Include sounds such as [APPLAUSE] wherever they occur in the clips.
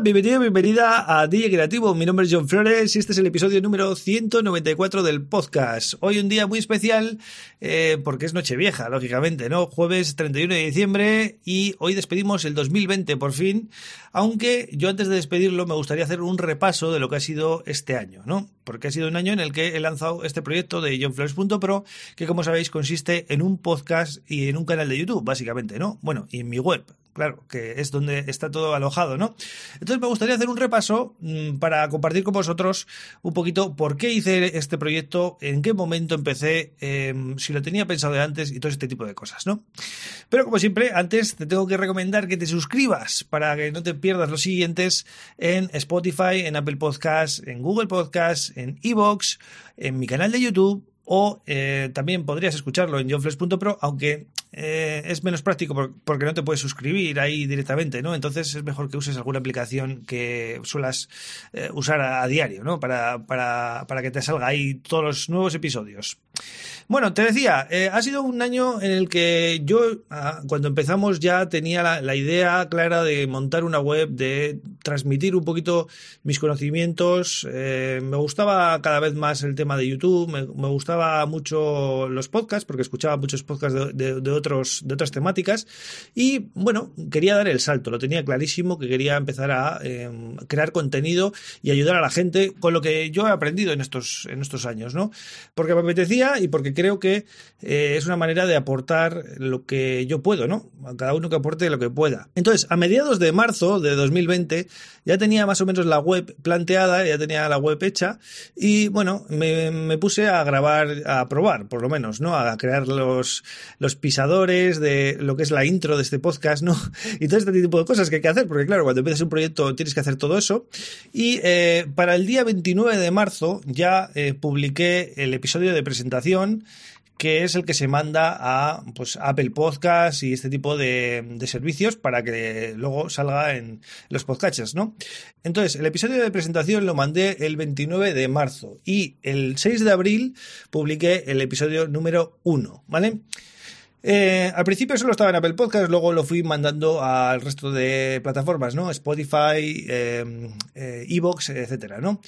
Bienvenido, bienvenida a DJ Creativo. Mi nombre es John Flores y este es el episodio número 194 del podcast. Hoy un día muy especial eh, porque es Nochevieja, lógicamente, ¿no? Jueves 31 de diciembre y hoy despedimos el 2020 por fin, aunque yo antes de despedirlo me gustaría hacer un repaso de lo que ha sido este año, ¿no? Porque ha sido un año en el que he lanzado este proyecto de johnflores.pro que como sabéis consiste en un podcast y en un canal de YouTube, básicamente, ¿no? Bueno, y en mi web, claro, que es donde está todo alojado, ¿no? Entonces me gustaría hacer un repaso mmm, para compartir con vosotros un poquito por qué hice este proyecto, en qué momento empecé, eh, si lo tenía pensado antes y todo este tipo de cosas, ¿no? Pero como siempre, antes te tengo que recomendar que te suscribas para que no te pierdas los siguientes en Spotify, en Apple Podcasts, en Google Podcasts, en Evox, en mi canal de YouTube o eh, también podrías escucharlo en johnflex.pro, aunque eh, es menos práctico por, porque no te puedes suscribir ahí directamente, ¿no? Entonces es mejor que uses alguna aplicación que suelas eh, usar a, a, diario, ¿no? Para, para, para, que te salga ahí todos los nuevos episodios. Bueno, te decía, eh, ha sido un año en el que yo, ah, cuando empezamos, ya tenía la, la, idea clara de montar una web, de transmitir un poquito mis conocimientos. Eh, me gustaba cada vez más el tema de YouTube, me, me, gustaba mucho los podcasts, porque escuchaba muchos podcasts de, de, de, otros, de otras temáticas. Y bueno, quería dar el salto, lo tenía clarísimo que quería empezar a eh, crear contenido y ayudar a la gente con lo que yo he aprendido en estos, en estos años, ¿no? Porque me apetecía y porque creo que eh, es una manera de aportar lo que yo puedo, ¿no? A cada uno que aporte lo que pueda. Entonces, a mediados de marzo de 2020 ya tenía más o menos la web planteada, ya tenía la web hecha y bueno, me, puse a grabar, a probar, por lo menos, ¿no? A crear los, los pisadores de lo que es la intro de este podcast, ¿no? [LAUGHS] Y todo este tipo de cosas que hay que hacer, porque claro, cuando empiezas un proyecto tienes que hacer todo eso. Y eh, para el día 29 de marzo ya eh, publiqué el episodio de presentación que es el que se manda a pues, Apple Podcasts y este tipo de, servicios para que luego salga en los podcasts, ¿no? Entonces, el episodio de presentación lo mandé el 29 de marzo y el 6 de abril publiqué el episodio número 1, ¿vale? Eh, al principio solo estaba en Apple Podcast, luego lo fui mandando al resto de plataformas, ¿no? Spotify, eh, eh, Evox, etcétera, ¿no?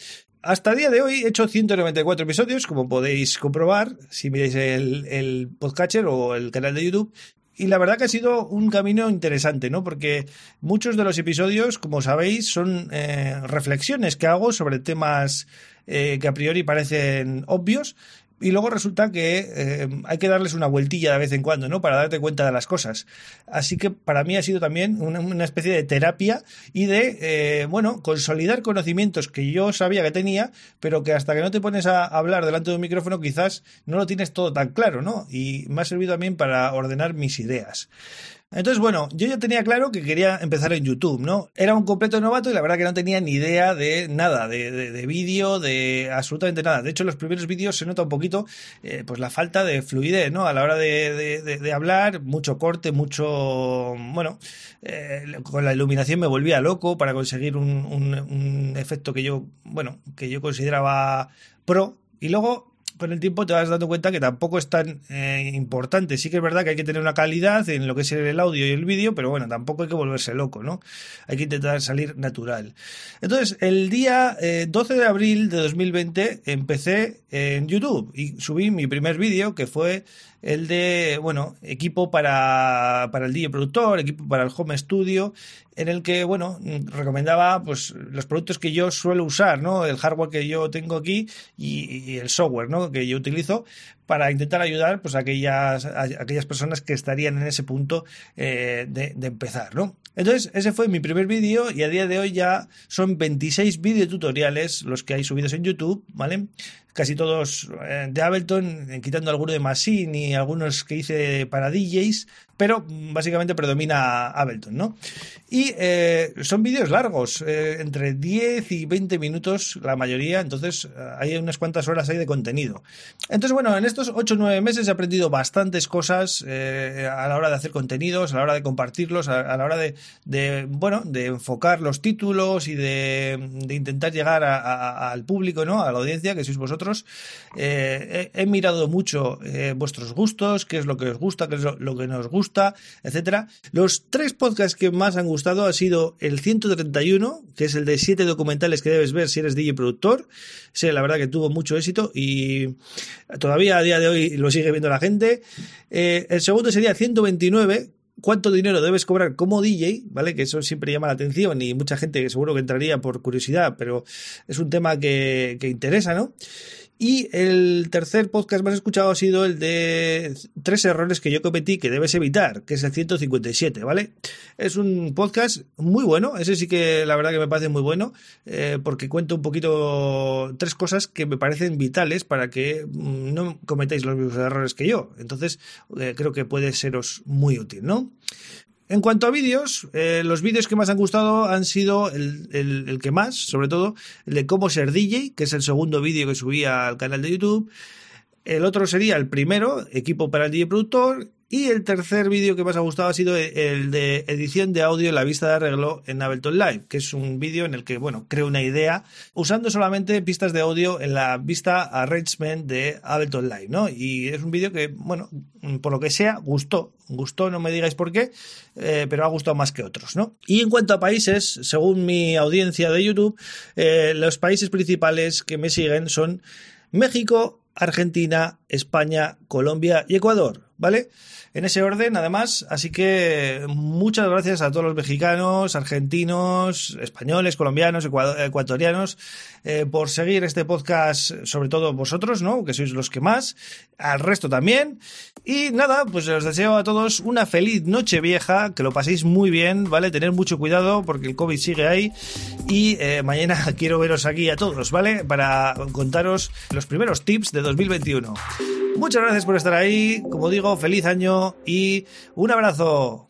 Hasta el día de hoy he hecho 194 episodios, como podéis comprobar si miráis el, el podcatcher o el canal de YouTube. Y la verdad que ha sido un camino interesante, ¿no? Porque muchos de los episodios, como sabéis, son eh, reflexiones que hago sobre temas eh, que a priori parecen obvios, y luego resulta que eh, hay que darles una vueltilla de vez en cuando, ¿no? Para darte cuenta de las cosas. Así que para mí ha sido también una, especie de terapia y de, eh, bueno, consolidar conocimientos que yo sabía que tenía, pero que hasta que no te pones a hablar delante de un micrófono quizás no lo tienes todo tan claro, ¿no? Y me ha servido también para ordenar mis ideas. Entonces, bueno, yo ya tenía claro que quería empezar en YouTube, ¿no? Era un completo novato y la verdad que no tenía ni idea de nada, de, de, de vídeo, de absolutamente nada. De hecho, en los primeros vídeos se nota un poquito, eh, pues la falta de fluidez, ¿no? A la hora de, hablar, mucho corte, mucho, bueno, eh, con la iluminación me volvía loco para conseguir un, un, un efecto que yo, bueno, que yo consideraba pro. Y luego con el tiempo te vas dando cuenta que tampoco es tan eh, importante. Sí que es verdad que hay que tener una calidad en lo que es el audio y el vídeo, pero bueno, tampoco hay que volverse loco, ¿no? Hay que intentar salir natural. Entonces, el día eh, 12 de abril de 2020 empecé en YouTube y subí mi primer vídeo que fue el de, bueno, equipo para, para el DJ productor, equipo para el home studio, en el que, bueno, recomendaba pues los productos que yo suelo usar, ¿no? El hardware que yo tengo aquí y, y el software, ¿no? Que yo utilizo para intentar ayudar pues a aquellas, aquellas personas que estarían en ese punto eh, de, empezar, ¿no? Entonces, ese fue mi primer vídeo y a día de hoy ya son 26 videotutoriales los que hay subidos en YouTube, ¿vale? Casi todos eh, de Ableton, eh, quitando alguno de Machine y algunos que hice para DJs, pero básicamente predomina Ableton, ¿no? Y son vídeos largos, entre 10 y 20 minutos la mayoría, entonces hay unas cuantas horas ahí de contenido. Entonces, bueno, en estos estos 8 o 9 meses he aprendido bastantes cosas eh, a la hora de hacer contenidos, a la hora de compartirlos, a, la hora de, bueno, de enfocar los títulos y de, intentar llegar al público, ¿no? A la audiencia, que sois vosotros. Eh, he, mirado mucho eh, vuestros gustos, qué es lo que os gusta, qué es lo, que nos gusta, etcétera. Los tres podcasts que más han gustado ha sido el 131, que es el de 7 documentales que debes ver si eres DJ productor. Sí, la verdad que tuvo mucho éxito y todavía a día de hoy lo sigue viendo la gente. Eh, el segundo sería 129, cuánto dinero debes cobrar como DJ, ¿vale? Que eso siempre llama la atención y mucha gente seguro que entraría por curiosidad, pero es un tema que, que interesa, ¿no? Y el tercer podcast más escuchado ha sido el de tres errores que yo cometí que debes evitar, que es el 157, ¿vale? Es un podcast muy bueno, ese sí que la verdad que me parece muy bueno, eh, porque cuento un poquito tres cosas que me parecen vitales para que mm, no cometáis los mismos errores que yo. Entonces, eh, creo que puede seros muy útil, ¿no? En cuanto a vídeos, eh, los vídeos que más han gustado han sido el, que más, sobre todo, el de cómo ser DJ, que es el segundo vídeo que subí al canal de YouTube. El otro sería el primero, equipo para el DJ productor. Y el tercer vídeo que más ha gustado ha sido el de edición de audio en la vista de arreglo en Ableton Live, que es un vídeo en el que, bueno, creo una idea usando solamente pistas de audio en la vista arrangement de Ableton Live, ¿no? Y es un vídeo que, bueno, por lo que sea, gustó. Gustó, no me digáis por qué, eh, pero ha gustado más que otros, ¿no? Y en cuanto a países, según mi audiencia de YouTube, eh, los países principales que me siguen son México, Argentina, España, Colombia y Ecuador, ¿vale? en ese orden, además. Así que muchas gracias a todos los mexicanos, argentinos, españoles, colombianos, ecuatorianos, eh, por seguir este podcast, sobre todo vosotros, ¿no? Que sois los que más, al resto también. Y nada, pues os deseo a todos una feliz noche vieja, que lo paséis muy bien, ¿vale? Tener mucho cuidado porque el COVID sigue ahí. Y eh, mañana [LAUGHS] quiero veros aquí a todos, ¿vale? Para contaros los primeros tips de 2021. Muchas gracias por estar ahí. Como digo, feliz año y un abrazo.